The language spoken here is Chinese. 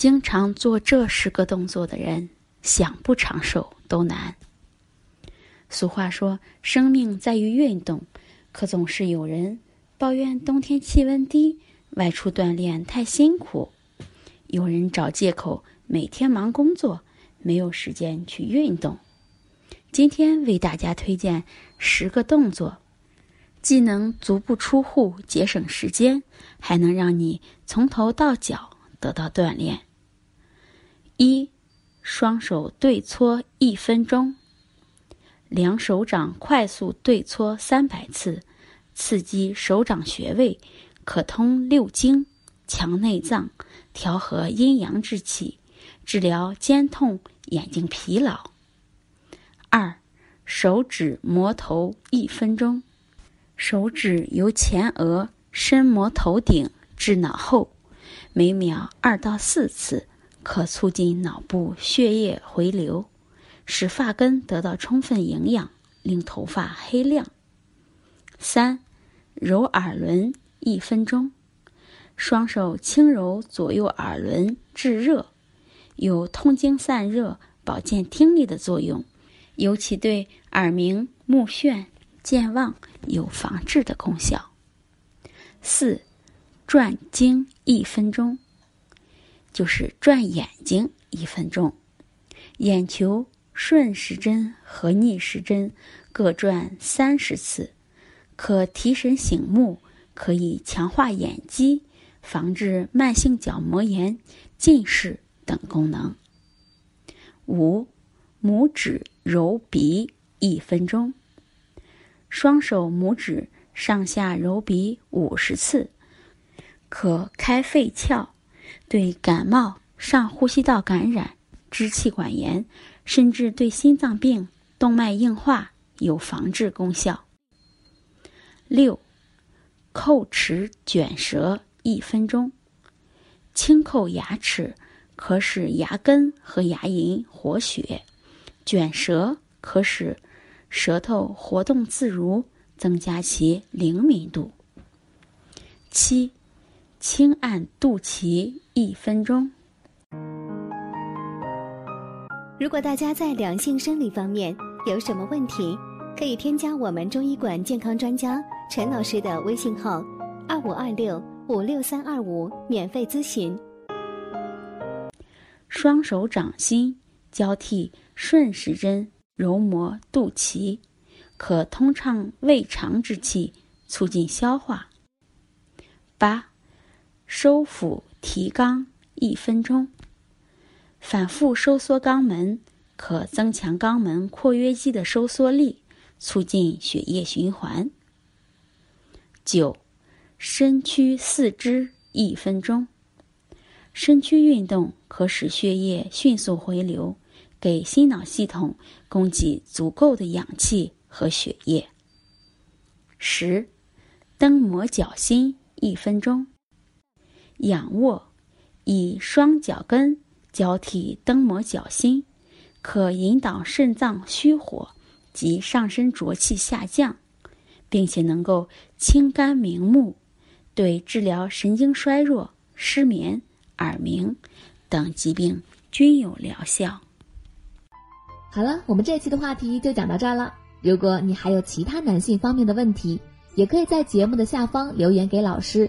经常做这十个动作的人，想不长寿都难。俗话说：“生命在于运动。”可总是有人抱怨冬天气温低，外出锻炼太辛苦；有人找借口每天忙工作，没有时间去运动。今天为大家推荐十个动作，既能足不出户节省时间，还能让你从头到脚得到锻炼。一，双手对搓一分钟，两手掌快速对搓三百次，刺激手掌穴位，可通六经，强内脏，调和阴阳之气，治疗肩痛、眼睛疲劳。二，手指摩头一分钟，手指由前额伸摩头顶至脑后，每秒二到四次。可促进脑部血液回流，使发根得到充分营养，令头发黑亮。三，揉耳轮一分钟，双手轻揉左右耳轮至热，有通经散热、保健听力的作用，尤其对耳鸣、目眩、健忘有防治的功效。四，转经一分钟。就是转眼睛一分钟，眼球顺时针和逆时针各转三十次，可提神醒目，可以强化眼肌，防治慢性角膜炎、近视等功能。五，拇指揉鼻一分钟，双手拇指上下揉鼻五十次，可开肺窍。对感冒、上呼吸道感染、支气管炎，甚至对心脏病、动脉硬化有防治功效。六，叩齿卷舌一分钟，轻叩牙齿可使牙根和牙龈活血，卷舌可使舌头活动自如，增加其灵敏度。七。轻按肚脐一分钟。如果大家在两性生理方面有什么问题，可以添加我们中医馆健康专家陈老师的微信号：二五二六五六三二五，免费咨询。双手掌心交替顺时针揉摩肚脐，可通畅胃肠之气，促进消化。八。收腹提肛一分钟，反复收缩肛门，可增强肛门括约肌的收缩力，促进血液循环。九，伸屈四肢一分钟，伸屈运动可使血液迅速回流，给心脑系统供给足够的氧气和血液。十，蹬摩脚心一分钟。仰卧，以双脚跟交替蹬摩脚心，可引导肾脏虚火及上身浊气下降，并且能够清肝明目，对治疗神经衰弱、失眠、耳鸣等疾病均有疗效。好了，我们这期的话题就讲到这儿了。如果你还有其他男性方面的问题，也可以在节目的下方留言给老师。